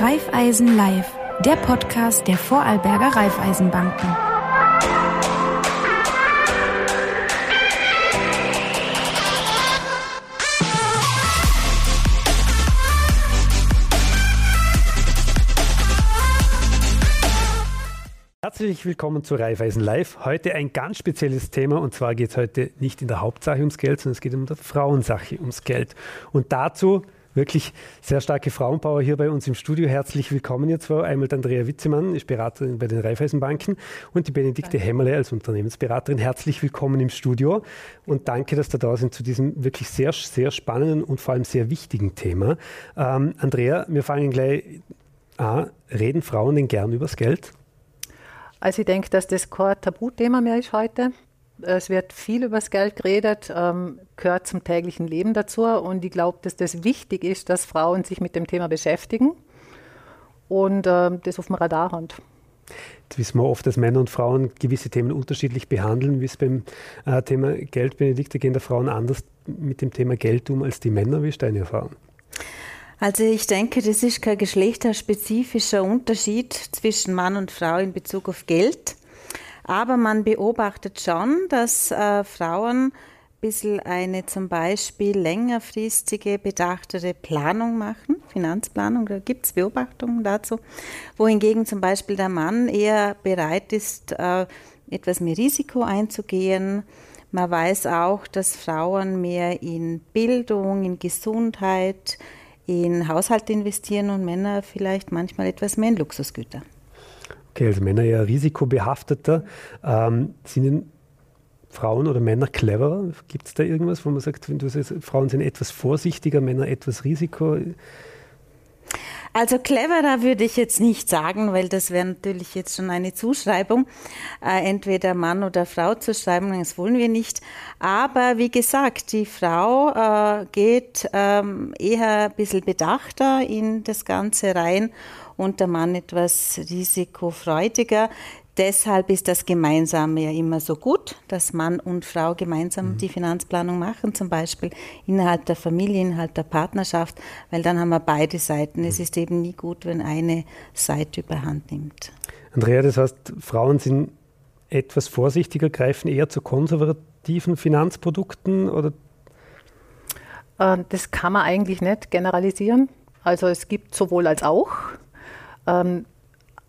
Raiffeisen Live, der Podcast der Vorarlberger Raiffeisenbanken. Herzlich willkommen zu Raiffeisen Live. Heute ein ganz spezielles Thema und zwar geht es heute nicht in der Hauptsache ums Geld, sondern es geht um die Frauensache ums Geld. Und dazu wirklich sehr starke Frauenpower hier bei uns im Studio. Herzlich willkommen ihr zwei. Einmal Andrea Witzemann, ist Beraterin bei den Raiffeisenbanken und die Benedikte danke. Hämmerle als Unternehmensberaterin. Herzlich willkommen im Studio und danke, dass ihr da sind zu diesem wirklich sehr, sehr spannenden und vor allem sehr wichtigen Thema. Ähm, Andrea, wir fangen gleich an. Reden Frauen denn gern übers Geld? Also ich denke, dass das kein Tabuthema mehr ist heute. Es wird viel über das Geld geredet, ähm, gehört zum täglichen Leben dazu. Und ich glaube, dass das wichtig ist, dass Frauen sich mit dem Thema beschäftigen und ähm, das auf dem Radar haben. Jetzt wissen wir oft, dass Männer und Frauen gewisse Themen unterschiedlich behandeln. Wie es beim äh, Thema Geld, Benedikte, gehen der Frauen anders mit dem Thema Geld um als die Männer. Wie ist deine Erfahrung? Also ich denke, das ist kein geschlechterspezifischer Unterschied zwischen Mann und Frau in Bezug auf Geld. Aber man beobachtet schon, dass äh, Frauen ein bisschen eine zum Beispiel längerfristige, bedachtere Planung machen, Finanzplanung, da gibt es Beobachtungen dazu, wohingegen zum Beispiel der Mann eher bereit ist, äh, etwas mehr Risiko einzugehen. Man weiß auch, dass Frauen mehr in Bildung, in Gesundheit, in Haushalt investieren und Männer vielleicht manchmal etwas mehr in Luxusgüter. Okay, also Männer ja risikobehafteter. Ähm, sind Frauen oder Männer cleverer? Gibt es da irgendwas, wo man sagt, sagst, Frauen sind etwas vorsichtiger, Männer etwas Risiko? Also cleverer würde ich jetzt nicht sagen, weil das wäre natürlich jetzt schon eine Zuschreibung, äh, entweder Mann oder Frau zu schreiben, das wollen wir nicht. Aber wie gesagt, die Frau äh, geht ähm, eher ein bisschen bedachter in das Ganze rein und der Mann etwas risikofreudiger. Deshalb ist das Gemeinsame ja immer so gut, dass Mann und Frau gemeinsam mhm. die Finanzplanung machen, zum Beispiel innerhalb der Familie, innerhalb der Partnerschaft, weil dann haben wir beide Seiten. Es mhm. ist eben nie gut, wenn eine Seite überhand nimmt. Andrea, das heißt, Frauen sind etwas vorsichtiger, greifen eher zu konservativen Finanzprodukten oder? Äh, das kann man eigentlich nicht generalisieren. Also es gibt sowohl als auch. Ähm,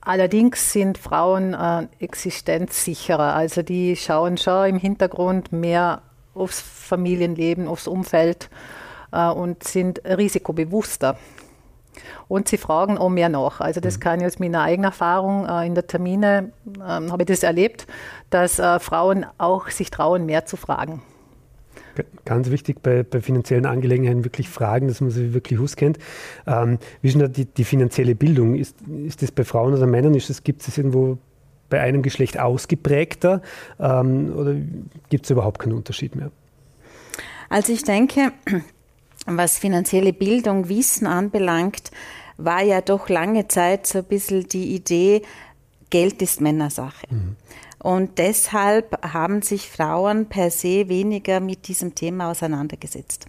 allerdings sind Frauen äh, existenzsicherer. Also die schauen schon im Hintergrund mehr aufs Familienleben, aufs Umfeld äh, und sind risikobewusster. Und sie fragen auch mehr nach. Also das mhm. kann ich aus meiner eigenen Erfahrung äh, in der Termine, ähm, habe ich das erlebt, dass äh, Frauen auch sich trauen, mehr zu fragen. Ganz wichtig bei, bei, finanziellen Angelegenheiten wirklich fragen, dass man sie wirklich auskennt. Ähm, wie ist denn da die, die, finanzielle Bildung? Ist, ist das bei Frauen oder Männern? Ist das, gibt es irgendwo bei einem Geschlecht ausgeprägter ähm, oder gibt es überhaupt keinen Unterschied mehr? Also ich denke, was finanzielle Bildung, Wissen anbelangt, war ja doch lange Zeit so ein bisschen die Idee, Geld ist Männersache. Mhm. Und deshalb haben sich Frauen per se weniger mit diesem Thema auseinandergesetzt.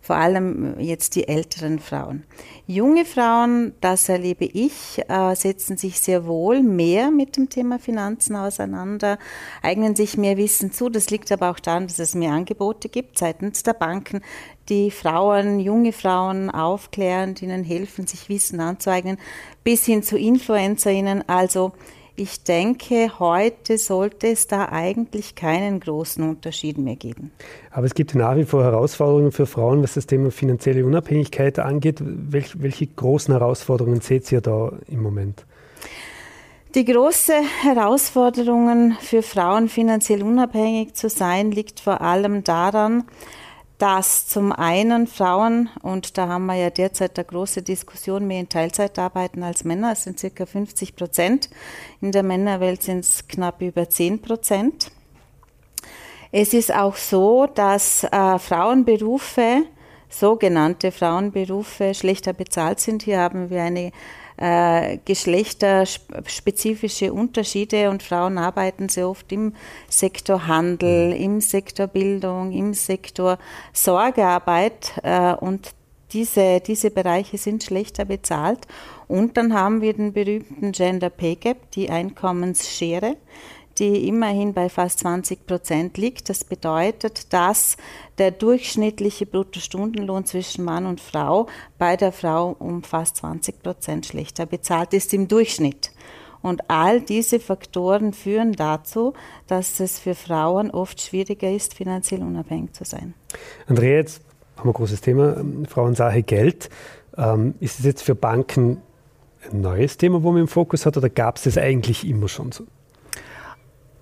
Vor allem jetzt die älteren Frauen. Junge Frauen, das erlebe ich, äh, setzen sich sehr wohl mehr mit dem Thema Finanzen auseinander, eignen sich mehr Wissen zu. Das liegt aber auch daran, dass es mehr Angebote gibt seitens der Banken, die Frauen, junge Frauen aufklären, ihnen helfen, sich Wissen anzueignen, bis hin zu InfluencerInnen. Also ich denke, heute sollte es da eigentlich keinen großen Unterschied mehr geben. Aber es gibt nach wie vor Herausforderungen für Frauen, was das Thema finanzielle Unabhängigkeit angeht. Welch, welche großen Herausforderungen seht ihr da im Moment? Die große Herausforderung für Frauen, finanziell unabhängig zu sein, liegt vor allem daran, dass zum einen Frauen, und da haben wir ja derzeit eine große Diskussion, mehr in Teilzeit arbeiten als Männer, es sind circa 50 Prozent. In der Männerwelt sind es knapp über 10 Prozent. Es ist auch so, dass äh, Frauenberufe, sogenannte Frauenberufe, schlechter bezahlt sind. Hier haben wir eine äh, geschlechterspezifische Unterschiede und Frauen arbeiten sehr oft im Sektor Handel, mhm. im Sektor Bildung, im Sektor Sorgearbeit äh, und diese, diese Bereiche sind schlechter bezahlt. Und dann haben wir den berühmten Gender Pay Gap, die Einkommensschere die immerhin bei fast 20 Prozent liegt. Das bedeutet, dass der durchschnittliche Bruttostundenlohn zwischen Mann und Frau bei der Frau um fast 20 Prozent schlechter bezahlt ist im Durchschnitt. Und all diese Faktoren führen dazu, dass es für Frauen oft schwieriger ist, finanziell unabhängig zu sein. Andrea, jetzt haben wir ein großes Thema, Frauensache Geld. Ähm, ist es jetzt für Banken ein neues Thema, wo man im Fokus hat, oder gab es das eigentlich immer schon so?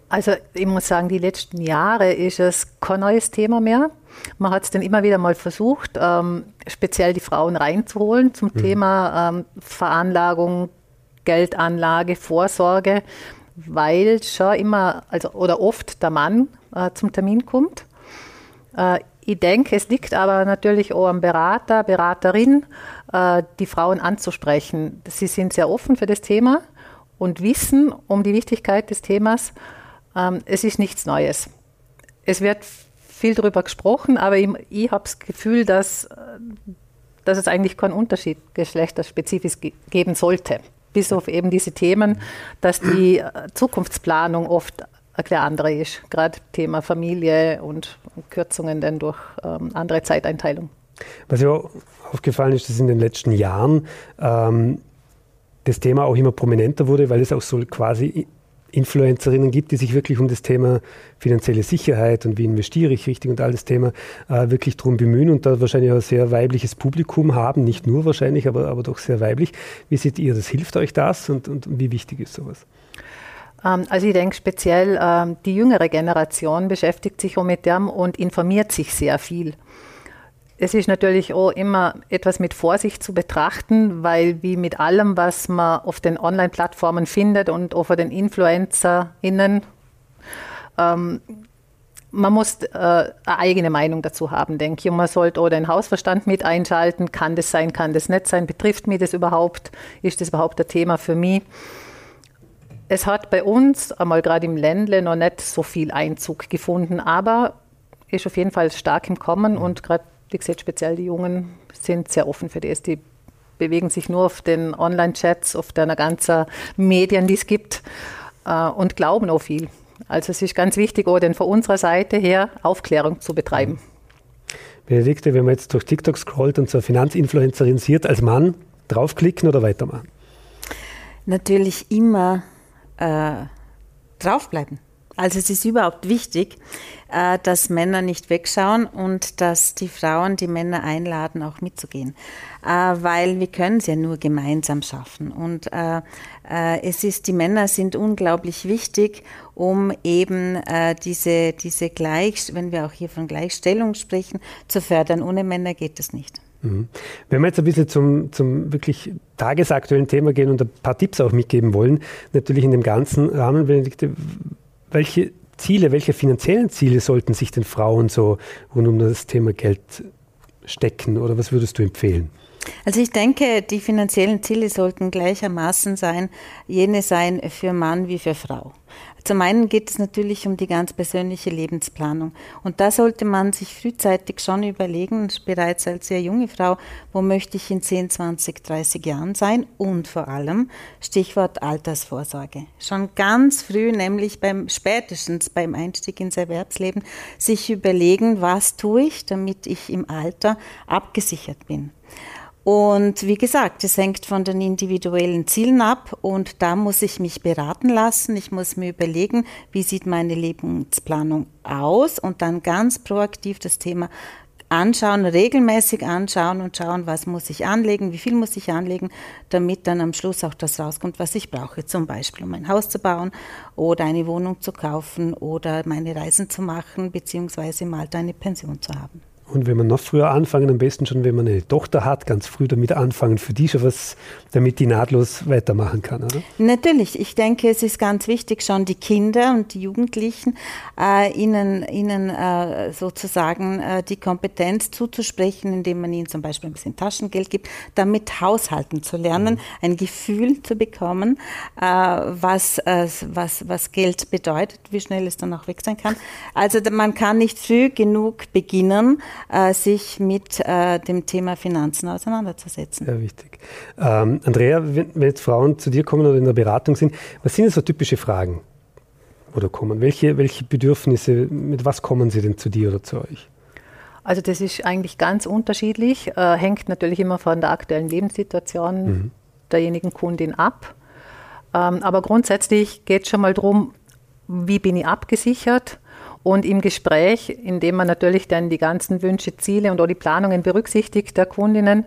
Also ich muss sagen, die letzten Jahre ist es kein neues Thema mehr. Man hat es dann immer wieder mal versucht, ähm, speziell die Frauen reinzuholen zum mhm. Thema ähm, Veranlagung, Geldanlage, Vorsorge, weil schon immer, also oder oft der Mann äh, zum Termin kommt. Äh, ich denke, es liegt aber natürlich auch am Berater, Beraterin, äh, die Frauen anzusprechen. Sie sind sehr offen für das Thema und wissen um die Wichtigkeit des Themas. Ähm, es ist nichts Neues. Es wird viel darüber gesprochen, aber ich, ich habe das Gefühl, dass, dass es eigentlich keinen Unterschied geschlechterspezifisch geben sollte. Bis auf eben diese Themen, dass die äh, Zukunftsplanung oft eine andere ist. Gerade Thema Familie und Kürzungen dann durch ähm, andere Zeiteinteilung. Was ja aufgefallen ist, dass in den letzten Jahren ähm, das Thema auch immer prominenter wurde, weil es auch so quasi Influencerinnen gibt, die sich wirklich um das Thema finanzielle Sicherheit und wie investiere ich richtig und all das Thema äh, wirklich darum bemühen und da wahrscheinlich auch ein sehr weibliches Publikum haben, nicht nur wahrscheinlich, aber, aber doch sehr weiblich. Wie seht ihr das? Hilft euch das und, und wie wichtig ist sowas? Ähm, also ich denke speziell, ähm, die jüngere Generation beschäftigt sich auch mit dem und informiert sich sehr viel. Es ist natürlich auch immer etwas mit Vorsicht zu betrachten, weil wie mit allem, was man auf den Online-Plattformen findet und auch von den InfluencerInnen, ähm, man muss äh, eine eigene Meinung dazu haben, denke ich. Und man sollte auch den Hausverstand mit einschalten. Kann das sein, kann das nicht sein? Betrifft mich das überhaupt? Ist das überhaupt ein Thema für mich? Es hat bei uns, einmal gerade im Ländle, noch nicht so viel Einzug gefunden, aber ist auf jeden Fall stark im Kommen und gerade wie gesagt, speziell die Jungen sind sehr offen für das. Die bewegen sich nur auf den Online-Chats, auf den ganzen Medien, die es gibt äh, und glauben auch viel. Also es ist ganz wichtig, auch denn von unserer Seite her Aufklärung zu betreiben. Benedikte, wenn man jetzt durch TikTok scrollt und zur Finanzinfluencerin sieht, als Mann draufklicken oder weitermachen? Natürlich immer äh, draufbleiben. Also es ist überhaupt wichtig, äh, dass Männer nicht wegschauen und dass die Frauen die Männer einladen, auch mitzugehen. Äh, weil wir können es ja nur gemeinsam schaffen. Und äh, es ist, die Männer sind unglaublich wichtig, um eben diese, diese Gleich, wenn wir auch hier von Gleichstellung sprechen, zu fördern. Ohne Männer geht es nicht. Mhm. Wenn wir jetzt ein bisschen zum, zum wirklich tagesaktuellen Thema gehen und ein paar Tipps auch mitgeben wollen, natürlich in dem ganzen Rahmen, Benedikte, welche Ziele, welche finanziellen Ziele sollten sich denn Frauen so rund um das Thema Geld stecken oder was würdest du empfehlen? Also ich denke, die finanziellen Ziele sollten gleichermaßen sein, jene sein für Mann wie für Frau. Zum einen geht es natürlich um die ganz persönliche Lebensplanung. Und da sollte man sich frühzeitig schon überlegen, bereits als sehr junge Frau, wo möchte ich in 10, 20, 30 Jahren sein? Und vor allem Stichwort Altersvorsorge. Schon ganz früh, nämlich beim spätestens beim Einstieg ins Erwerbsleben, sich überlegen, was tue ich, damit ich im Alter abgesichert bin. Und wie gesagt, es hängt von den individuellen Zielen ab und da muss ich mich beraten lassen. Ich muss mir überlegen, wie sieht meine Lebensplanung aus und dann ganz proaktiv das Thema anschauen, regelmäßig anschauen und schauen, was muss ich anlegen, wie viel muss ich anlegen, damit dann am Schluss auch das rauskommt, was ich brauche. Zum Beispiel, um ein Haus zu bauen oder eine Wohnung zu kaufen oder meine Reisen zu machen, beziehungsweise mal eine Pension zu haben. Und wenn man noch früher anfangen, am besten schon, wenn man eine Tochter hat, ganz früh damit anfangen, für die schon was, damit die nahtlos weitermachen kann, oder? Natürlich. Ich denke, es ist ganz wichtig, schon die Kinder und die Jugendlichen, äh, ihnen, ihnen äh, sozusagen äh, die Kompetenz zuzusprechen, indem man ihnen zum Beispiel ein bisschen Taschengeld gibt, damit haushalten zu lernen, mhm. ein Gefühl zu bekommen, äh, was, äh, was, was Geld bedeutet, wie schnell es dann auch weg sein kann. Also man kann nicht früh genug beginnen, äh, sich mit äh, dem Thema Finanzen auseinanderzusetzen. Sehr wichtig. Ähm, Andrea, wenn, wenn jetzt Frauen zu dir kommen oder in der Beratung sind, was sind so typische Fragen? Oder kommen? Welche, welche Bedürfnisse, mit was kommen sie denn zu dir oder zu euch? Also das ist eigentlich ganz unterschiedlich, äh, hängt natürlich immer von der aktuellen Lebenssituation mhm. derjenigen Kundin ab. Ähm, aber grundsätzlich geht es schon mal darum, wie bin ich abgesichert? Und im Gespräch, indem man natürlich dann die ganzen Wünsche, Ziele und auch die Planungen berücksichtigt der Kundinnen,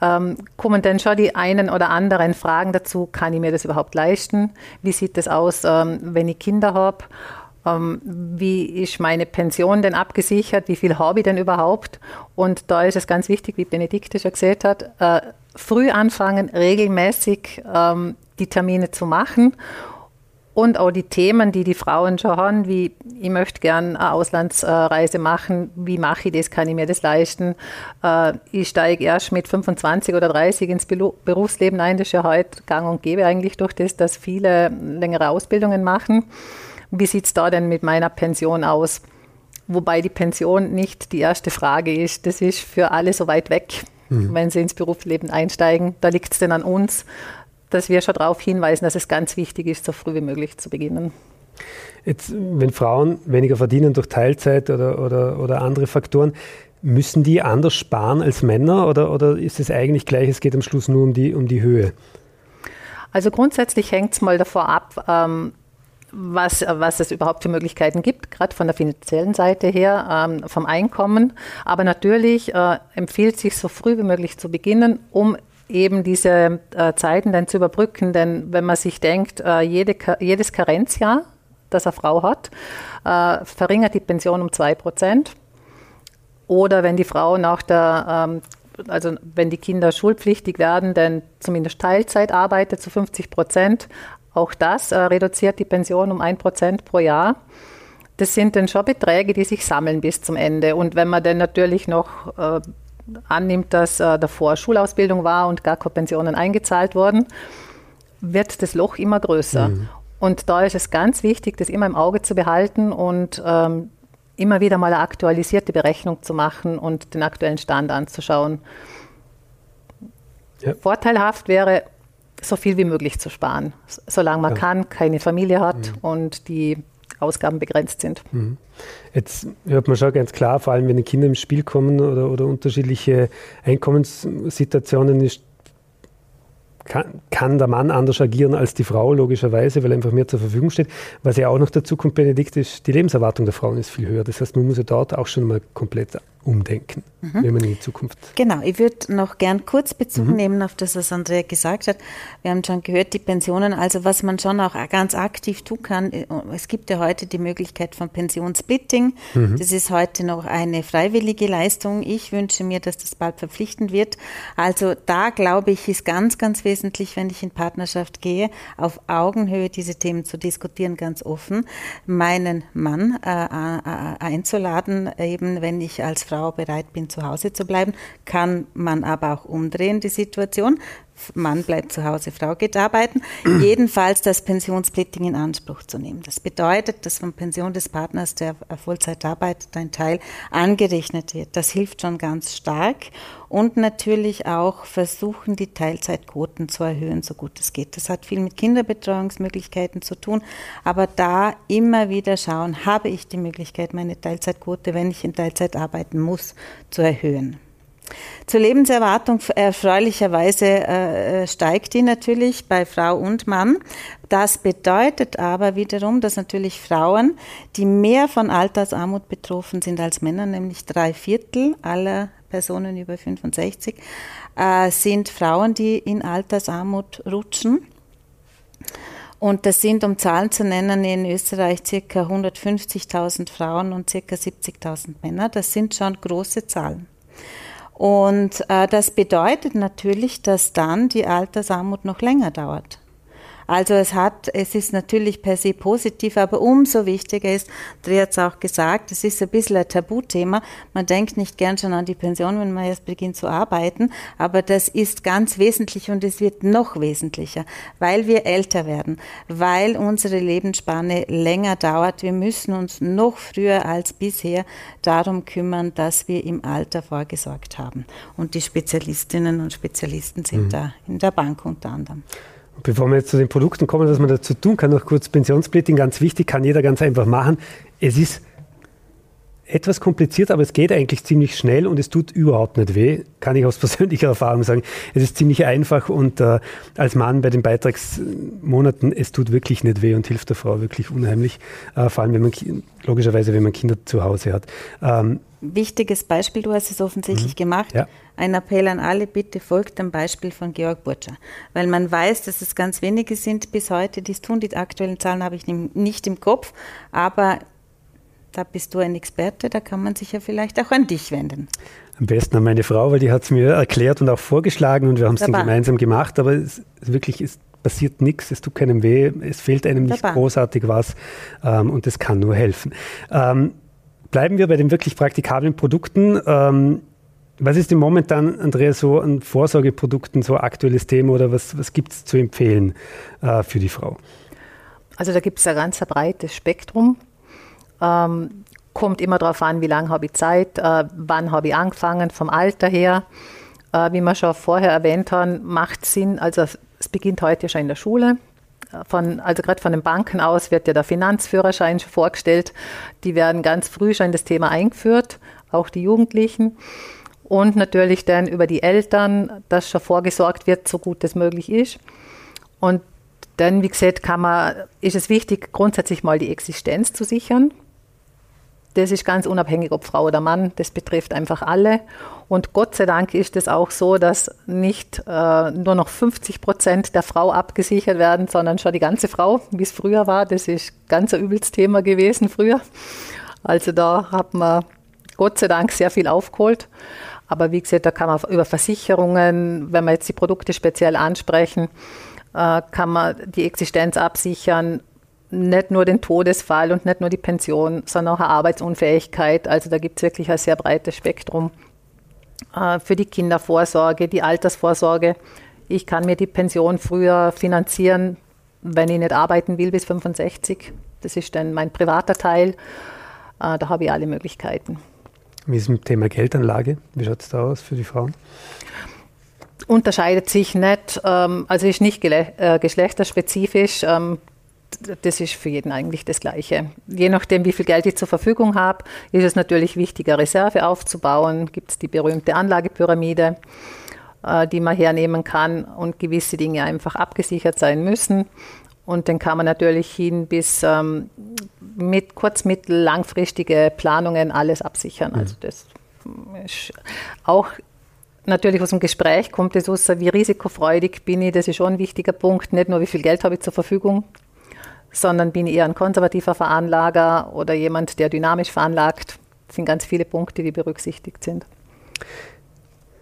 ähm, kommen dann schon die einen oder anderen Fragen dazu, kann ich mir das überhaupt leisten? Wie sieht das aus, ähm, wenn ich Kinder habe? Ähm, wie ist meine Pension denn abgesichert? Wie viel habe ich denn überhaupt? Und da ist es ganz wichtig, wie Benedikte schon gesagt hat, äh, früh anfangen, regelmäßig ähm, die Termine zu machen und auch die Themen, die die Frauen schon haben, wie ich möchte gerne eine Auslandsreise machen, wie mache ich das, kann ich mir das leisten? Äh, ich steige erst mit 25 oder 30 ins Berufsleben ein, das ist ja heute gang und gäbe eigentlich durch das, dass viele längere Ausbildungen machen. Wie sieht es da denn mit meiner Pension aus? Wobei die Pension nicht die erste Frage ist, das ist für alle so weit weg, mhm. wenn sie ins Berufsleben einsteigen. Da liegt es denn an uns, dass wir schon darauf hinweisen, dass es ganz wichtig ist, so früh wie möglich zu beginnen. Jetzt, wenn Frauen weniger verdienen durch Teilzeit oder, oder, oder andere Faktoren, müssen die anders sparen als Männer oder, oder ist es eigentlich gleich, es geht am Schluss nur um die, um die Höhe? Also grundsätzlich hängt es mal davor ab, ähm, was, was es überhaupt für Möglichkeiten gibt, gerade von der finanziellen Seite her, ähm, vom Einkommen. Aber natürlich äh, empfiehlt sich so früh wie möglich zu beginnen, um eben diese äh, Zeiten dann zu überbrücken. Denn wenn man sich denkt, äh, jede, jedes Karenzjahr, das eine Frau hat, äh, verringert die Pension um zwei Prozent. Oder wenn die Frau nach der ähm, also wenn die Kinder schulpflichtig werden, dann zumindest Teilzeit arbeitet zu 50 Prozent. Auch das äh, reduziert die Pension um ein Prozent pro Jahr. Das sind dann schon Beträge, die sich sammeln bis zum Ende. Und wenn man dann natürlich noch äh, annimmt, dass äh, davor Schulausbildung war und gar keine Pensionen eingezahlt wurden, wird das Loch immer größer. Mhm. Und da ist es ganz wichtig, das immer im Auge zu behalten und ähm, immer wieder mal eine aktualisierte Berechnung zu machen und den aktuellen Stand anzuschauen. Ja. Vorteilhaft wäre, so viel wie möglich zu sparen, solange man ja. kann, keine Familie hat mhm. und die Ausgaben begrenzt sind. Mhm. Jetzt hört man schon ganz klar, vor allem wenn die Kinder im Spiel kommen oder, oder unterschiedliche Einkommenssituationen, ist kann, kann, der Mann anders agieren als die Frau, logischerweise, weil einfach mehr zur Verfügung steht. Was ja auch noch dazu kommt, Benedikt, ist, die Lebenserwartung der Frauen ist viel höher. Das heißt, man muss ja dort auch schon mal komplett umdenken, mhm. wenn man in die Zukunft. Genau, ich würde noch gern kurz Bezug mhm. nehmen auf das, was Andrea gesagt hat. Wir haben schon gehört, die Pensionen, also was man schon auch ganz aktiv tun kann. Äh, es gibt ja heute die Möglichkeit von Pensionssplitting. Mhm. Das ist heute noch eine freiwillige Leistung. Ich wünsche mir, dass das bald verpflichtend wird. Also da glaube ich, ist ganz, ganz wesentlich, wenn ich in Partnerschaft gehe, auf Augenhöhe diese Themen zu diskutieren, ganz offen, meinen Mann äh, äh, einzuladen, eben wenn ich als Frau bereit bin, zu Hause zu bleiben, kann man aber auch umdrehen, die Situation. Mann bleibt zu Hause, Frau geht arbeiten. Jedenfalls das Pensionssplitting in Anspruch zu nehmen. Das bedeutet, dass von Pension des Partners, der Vollzeit arbeitet, ein Teil angerechnet wird. Das hilft schon ganz stark. Und natürlich auch versuchen, die Teilzeitquoten zu erhöhen, so gut es geht. Das hat viel mit Kinderbetreuungsmöglichkeiten zu tun. Aber da immer wieder schauen, habe ich die Möglichkeit, meine Teilzeitquote, wenn ich in Teilzeit arbeiten muss, zu erhöhen. Zur Lebenserwartung erfreulicherweise äh, steigt die natürlich bei Frau und Mann. Das bedeutet aber wiederum, dass natürlich Frauen, die mehr von Altersarmut betroffen sind als Männer, nämlich drei Viertel aller Personen über 65, äh, sind Frauen, die in Altersarmut rutschen. Und das sind, um Zahlen zu nennen, in Österreich circa 150.000 Frauen und circa 70.000 Männer. Das sind schon große Zahlen. Und äh, das bedeutet natürlich, dass dann die Altersarmut noch länger dauert. Also es hat, es ist natürlich per se positiv, aber umso wichtiger ist, Dre hat es auch gesagt, es ist ein bisschen ein Tabuthema. Man denkt nicht gern schon an die Pension, wenn man erst beginnt zu arbeiten, aber das ist ganz wesentlich und es wird noch wesentlicher, weil wir älter werden, weil unsere Lebensspanne länger dauert. Wir müssen uns noch früher als bisher darum kümmern, dass wir im Alter vorgesorgt haben. Und die Spezialistinnen und Spezialisten sind mhm. da in der Bank unter anderem. Bevor wir jetzt zu den Produkten kommen, was man dazu tun kann, noch kurz Pensionssplitting, ganz wichtig, kann jeder ganz einfach machen. Es ist etwas kompliziert, aber es geht eigentlich ziemlich schnell und es tut überhaupt nicht weh, kann ich aus persönlicher Erfahrung sagen. Es ist ziemlich einfach und äh, als Mann bei den Beitragsmonaten, es tut wirklich nicht weh und hilft der Frau wirklich unheimlich, äh, vor allem wenn man logischerweise, wenn man Kinder zu Hause hat. Ähm, Wichtiges Beispiel, du hast es offensichtlich mhm. gemacht. Ja. Ein Appell an alle, bitte folgt dem Beispiel von Georg Burtscher. Weil man weiß, dass es ganz wenige sind bis heute, die es tun. Die aktuellen Zahlen habe ich nicht im Kopf, aber da bist du ein Experte, da kann man sich ja vielleicht auch an dich wenden. Am besten an meine Frau, weil die hat es mir erklärt und auch vorgeschlagen und wir haben es dann gemeinsam gemacht, aber es, es wirklich ist passiert nichts, es tut keinem weh, es fehlt einem nicht Dabei. großartig was ähm, und es kann nur helfen. Ähm, bleiben wir bei den wirklich praktikablen Produkten. Ähm, was ist denn momentan, Andrea, so an Vorsorgeprodukten so aktuelles Thema oder was, was gibt es zu empfehlen äh, für die Frau? Also da gibt es ein ganz breites Spektrum. Ähm, kommt immer darauf an, wie lange habe ich Zeit, äh, wann habe ich angefangen, vom Alter her. Äh, wie wir schon vorher erwähnt haben, macht Sinn, also es beginnt heute schon in der Schule. Von, also gerade von den Banken aus wird ja der Finanzführerschein schon vorgestellt. Die werden ganz früh schon in das Thema eingeführt, auch die Jugendlichen. Und natürlich dann über die Eltern, dass schon vorgesorgt wird, so gut es möglich ist. Und dann, wie gesagt, kann man, ist es wichtig, grundsätzlich mal die Existenz zu sichern. Das ist ganz unabhängig, ob Frau oder Mann, das betrifft einfach alle. Und Gott sei Dank ist es auch so, dass nicht äh, nur noch 50 Prozent der Frau abgesichert werden, sondern schon die ganze Frau, wie es früher war. Das ist ganz ein übles Thema gewesen früher. Also da hat man Gott sei Dank sehr viel aufgeholt. Aber wie gesagt, da kann man über Versicherungen, wenn wir jetzt die Produkte speziell ansprechen, äh, kann man die Existenz absichern nicht nur den Todesfall und nicht nur die Pension, sondern auch eine Arbeitsunfähigkeit. Also da gibt es wirklich ein sehr breites Spektrum äh, für die Kindervorsorge, die Altersvorsorge. Ich kann mir die Pension früher finanzieren, wenn ich nicht arbeiten will bis 65. Das ist dann mein privater Teil. Äh, da habe ich alle Möglichkeiten. Wie ist mit dem Thema Geldanlage? Wie schaut es da aus für die Frauen? Unterscheidet sich nicht, ähm, also ist nicht äh, geschlechterspezifisch. Das ist für jeden eigentlich das Gleiche. Je nachdem, wie viel Geld ich zur Verfügung habe, ist es natürlich wichtiger, Reserve aufzubauen. Gibt es die berühmte Anlagepyramide, äh, die man hernehmen kann und gewisse Dinge einfach abgesichert sein müssen. Und dann kann man natürlich hin bis ähm, mit kurz-, mittel-, langfristige Planungen alles absichern. Also das ist auch natürlich aus dem Gespräch kommt es aus, wie risikofreudig bin ich, das ist schon ein wichtiger Punkt. Nicht nur, wie viel Geld habe ich zur Verfügung, sondern bin eher ein konservativer Veranlager oder jemand, der dynamisch veranlagt. Das sind ganz viele Punkte, die berücksichtigt sind.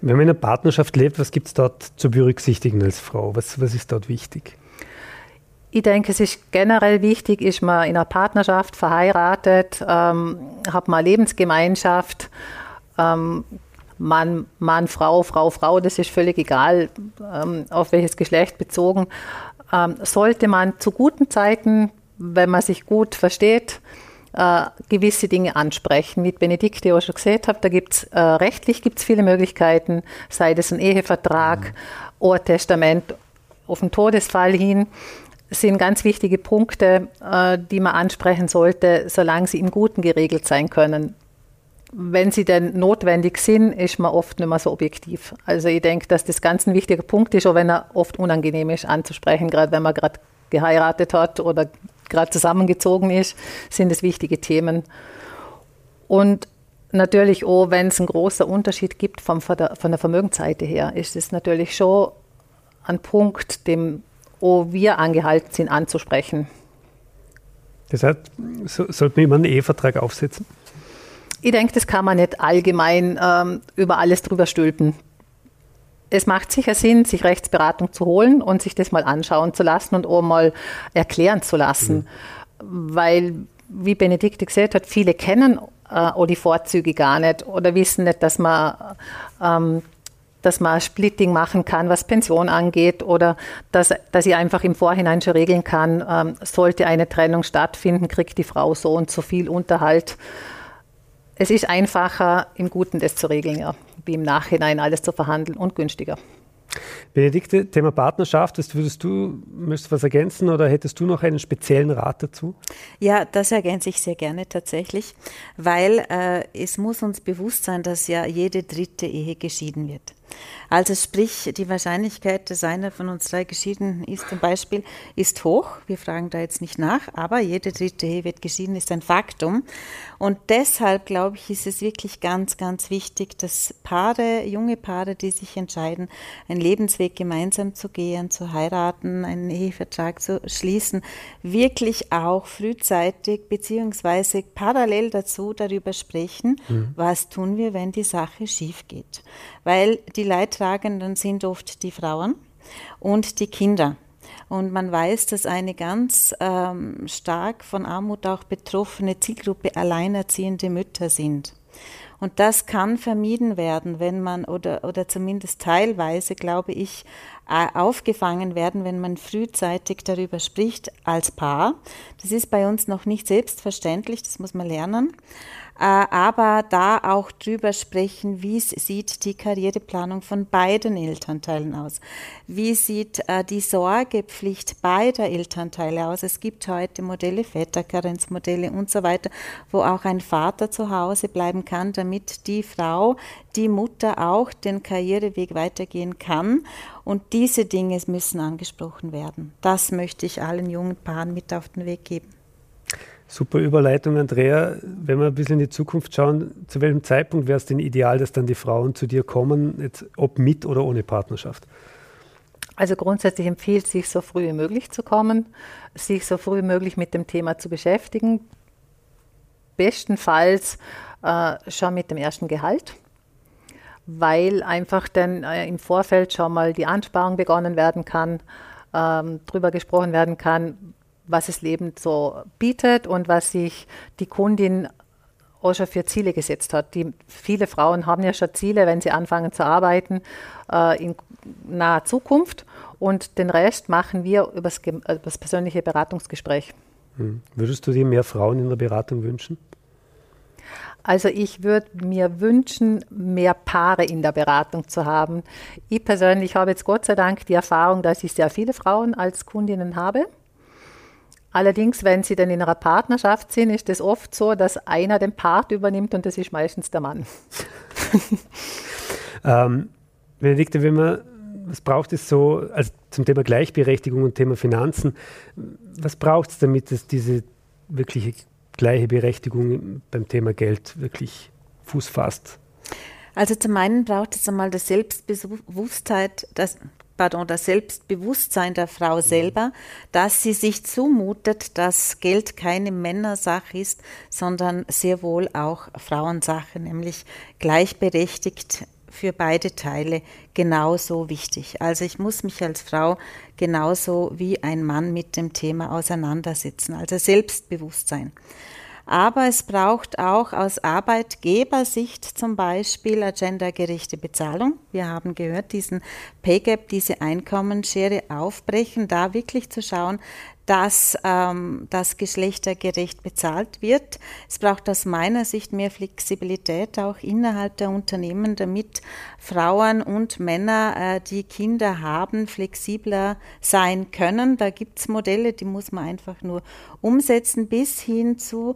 Wenn man in einer Partnerschaft lebt, was gibt es dort zu berücksichtigen als Frau? Was, was ist dort wichtig? Ich denke, es ist generell wichtig, ist man in einer Partnerschaft verheiratet, ähm, hat man eine Lebensgemeinschaft, ähm, Mann, Mann, Frau, Frau, Frau, das ist völlig egal, ähm, auf welches Geschlecht bezogen ähm, sollte man zu guten Zeiten, wenn man sich gut versteht, äh, gewisse Dinge ansprechen. Wie Benedikte auch schon gesagt hat, da gibt es äh, rechtlich gibt's viele Möglichkeiten, sei das ein Ehevertrag mhm. oder Testament auf den Todesfall hin sind ganz wichtige Punkte, äh, die man ansprechen sollte, solange sie im Guten geregelt sein können wenn sie denn notwendig sind, ist man oft nicht mehr so objektiv. Also ich denke, dass das ganz ein wichtiger Punkt ist, auch wenn er oft unangenehm ist anzusprechen, gerade wenn man gerade geheiratet hat oder gerade zusammengezogen ist, sind es wichtige Themen. Und natürlich auch, wenn es einen großen Unterschied gibt vom, von, der, Vermögensseite her, ist es natürlich schon ein Punkt, dem auch wir angehalten sind anzusprechen. Das heißt, so, sollte man immer einen Ehevertrag aufsetzen? Ich denke, das kann man nicht allgemein ähm, über alles drüber stülpen. es macht sicher Sinn, sich Rechtsberatung zu holen und sich das mal anschauen zu lassen und auch mal erklären zu lassen. Mhm. Weil, wie Benedikte gesagt hat, viele kennen äh, auch die Vorzüge gar nicht oder wissen nicht, dass man, ähm, dass man Splitting machen kann, was Pension angeht oder dass, dass ich einfach im Vorhinein schon regeln kann, ähm, sollte eine Trennung stattfinden, kriegt die Frau so und so viel Unterhalt. Es ist einfacher, im Guten das zu regeln, ja, wie im Nachhinein alles zu verhandeln und günstiger. Benedikte, Thema Partnerschaft, würdest du, möchtest du was ergänzen oder hättest du noch einen speziellen Rat dazu? Ja, das ergänze ich sehr gerne tatsächlich, weil äh, es muss uns bewusst sein, dass ja jede dritte Ehe geschieden wird. Also sprich, die Wahrscheinlichkeit, dass einer von uns drei geschieden ist zum Beispiel, ist hoch. Wir fragen da jetzt nicht nach, aber jede dritte Ehe wird geschieden, ist ein Faktum. Und deshalb, glaube ich, ist es wirklich ganz, ganz wichtig, dass Paare, junge Paare, die sich entscheiden, einen Lebensweg gemeinsam zu gehen, zu heiraten, einen Ehevertrag zu schließen, wirklich auch frühzeitig beziehungsweise parallel dazu darüber sprechen, mhm. was tun wir, wenn die Sache schief geht. Weil die Leidtragenden sind oft die Frauen und die Kinder. Und man weiß, dass eine ganz ähm, stark von Armut auch betroffene Zielgruppe alleinerziehende Mütter sind. Und das kann vermieden werden, wenn man, oder, oder zumindest teilweise, glaube ich, aufgefangen werden, wenn man frühzeitig darüber spricht als Paar. Das ist bei uns noch nicht selbstverständlich, das muss man lernen. Äh, aber da auch drüber sprechen, wie sieht die Karriereplanung von beiden Elternteilen aus? Wie sieht äh, die Sorgepflicht beider Elternteile aus? Es gibt heute Modelle, Väterkarenzmodelle und so weiter, wo auch ein Vater zu Hause bleiben kann, damit die Frau, die Mutter auch den Karriereweg weitergehen kann. Und diese Dinge müssen angesprochen werden. Das möchte ich allen jungen Paaren mit auf den Weg geben. Super Überleitung, Andrea. Wenn wir ein bisschen in die Zukunft schauen, zu welchem Zeitpunkt wäre es denn ideal, dass dann die Frauen zu dir kommen, jetzt, ob mit oder ohne Partnerschaft? Also grundsätzlich empfiehlt sich so früh wie möglich zu kommen, sich so früh wie möglich mit dem Thema zu beschäftigen. Bestenfalls äh, schon mit dem ersten Gehalt, weil einfach dann äh, im Vorfeld schon mal die Ansparung begonnen werden kann, ähm, darüber gesprochen werden kann, was das Leben so bietet und was sich die Kundin auch schon für Ziele gesetzt hat. Die, viele Frauen haben ja schon Ziele, wenn sie anfangen zu arbeiten, äh, in naher Zukunft. Und den Rest machen wir über das persönliche Beratungsgespräch. Hm. Würdest du dir mehr Frauen in der Beratung wünschen? Also ich würde mir wünschen, mehr Paare in der Beratung zu haben. Ich persönlich habe jetzt Gott sei Dank die Erfahrung, dass ich sehr viele Frauen als Kundinnen habe. Allerdings, wenn sie dann in einer Partnerschaft sind, ist es oft so, dass einer den Part übernimmt und das ist meistens der Mann. ähm, Benedikte, wenn man, was braucht es so, also zum Thema Gleichberechtigung und Thema Finanzen, was braucht es, damit es diese wirkliche gleiche Berechtigung beim Thema Geld wirklich Fuß fasst? Also zum einen braucht es einmal das Selbstbewusstheit, das pardon, das Selbstbewusstsein der Frau selber, dass sie sich zumutet, dass Geld keine Männersache ist, sondern sehr wohl auch Frauensache, nämlich gleichberechtigt für beide Teile genauso wichtig. Also ich muss mich als Frau genauso wie ein Mann mit dem Thema auseinandersetzen, also Selbstbewusstsein. Aber es braucht auch aus Arbeitgebersicht zum Beispiel gendergerechte Bezahlung. Wir haben gehört, diesen Pay Gap, diese Einkommensschere aufbrechen, da wirklich zu schauen, dass ähm, das geschlechtergerecht bezahlt wird. Es braucht aus meiner Sicht mehr Flexibilität auch innerhalb der Unternehmen, damit Frauen und Männer, äh, die Kinder haben, flexibler sein können. Da gibt es Modelle, die muss man einfach nur umsetzen, bis hin zu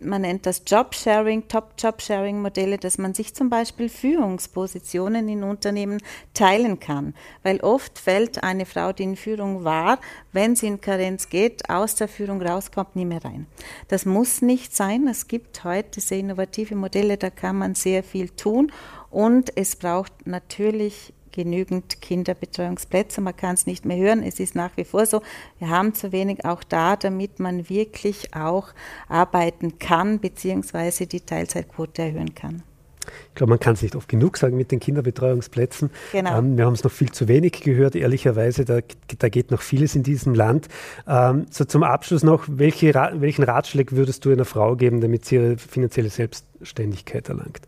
man nennt das Jobsharing, Top-Jobsharing-Modelle, dass man sich zum Beispiel Führungspositionen in Unternehmen teilen kann. Weil oft fällt eine Frau, die in Führung war, wenn sie in Karenz geht, aus der Führung rauskommt, nie mehr rein. Das muss nicht sein. Es gibt heute sehr innovative Modelle, da kann man sehr viel tun. Und es braucht natürlich genügend Kinderbetreuungsplätze. Man kann es nicht mehr hören. Es ist nach wie vor so. Wir haben zu wenig auch da, damit man wirklich auch arbeiten kann, beziehungsweise die Teilzeitquote erhöhen kann. Ich glaube, man kann es nicht oft genug sagen mit den Kinderbetreuungsplätzen. Genau. Ähm, wir haben es noch viel zu wenig gehört, ehrlicherweise. Da, da geht noch vieles in diesem Land. Ähm, so zum Abschluss noch, welche, welchen Ratschlag würdest du einer Frau geben, damit sie ihre finanzielle Selbstständigkeit erlangt?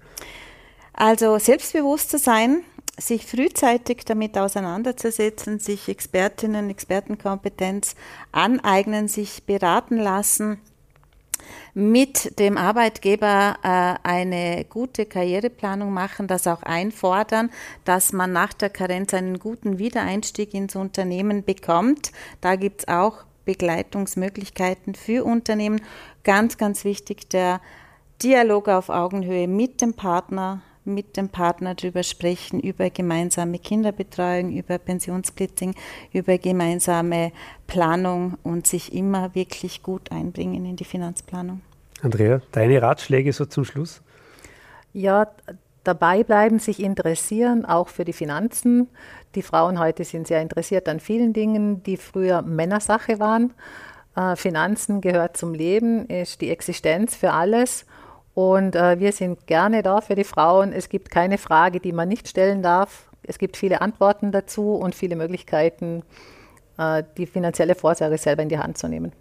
Also selbstbewusst zu sein, sich frühzeitig damit auseinanderzusetzen, sich Expertinnen, Expertenkompetenz aneignen, sich beraten lassen, mit dem Arbeitgeber äh, eine gute Karriereplanung machen, das auch einfordern, dass man nach der Karenz einen guten Wiedereinstieg ins Unternehmen bekommt. Da gibt es auch Begleitungsmöglichkeiten für Unternehmen. Ganz, ganz wichtig der Dialog auf Augenhöhe mit dem Partner, mit dem Partner darüber sprechen, über gemeinsame Kinderbetreuung, über Pensionssplitting, über gemeinsame Planung und sich immer wirklich gut einbringen in die Finanzplanung. Andrea, deine Ratschläge so zum Schluss? Ja, dabei bleiben, sich interessieren, auch für die Finanzen. Die Frauen heute sind sehr interessiert an vielen Dingen, die früher Männersache waren. Äh, Finanzen gehört zum Leben, ist die Existenz für alles. Und äh, wir sind gerne da für die Frauen. Es gibt keine Frage, die man nicht stellen darf. Es gibt viele Antworten dazu und viele Möglichkeiten, äh, die finanzielle Vorsorge selber in die Hand zu nehmen.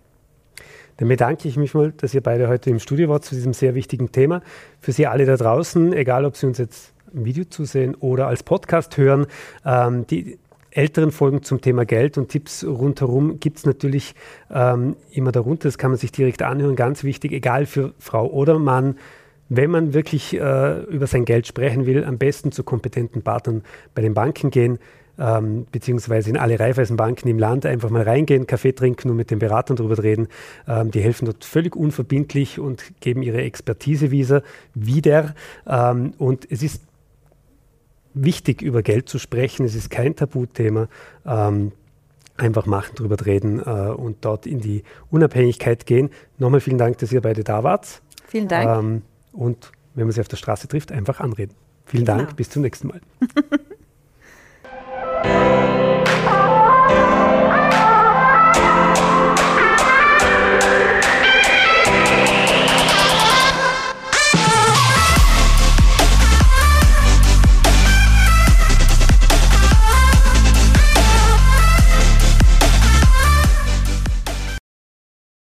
Dann bedanke ich mich mal, dass ihr beide heute im Studio wart zu diesem sehr wichtigen Thema. Für Sie alle da draußen, egal ob Sie uns jetzt im Video zusehen oder als Podcast hören, ähm, die älteren Folgen zum Thema Geld und Tipps rundherum gibt es natürlich ähm, immer darunter. Das kann man sich direkt anhören. Ganz wichtig, egal für Frau oder Mann. Wenn man wirklich äh, über sein Geld sprechen will, am besten zu kompetenten Partnern bei den Banken gehen, ähm, beziehungsweise in alle Raiffeisenbanken im Land einfach mal reingehen, Kaffee trinken und mit den Beratern darüber reden. Ähm, die helfen dort völlig unverbindlich und geben ihre Expertise wieder. Ähm, und es ist wichtig, über Geld zu sprechen. Es ist kein Tabuthema. Ähm, einfach machen, drüber reden äh, und dort in die Unabhängigkeit gehen. Nochmal vielen Dank, dass ihr beide da wart. Vielen Dank. Ähm, und wenn man sich auf der Straße trifft, einfach anreden. Vielen genau. Dank, bis zum nächsten Mal.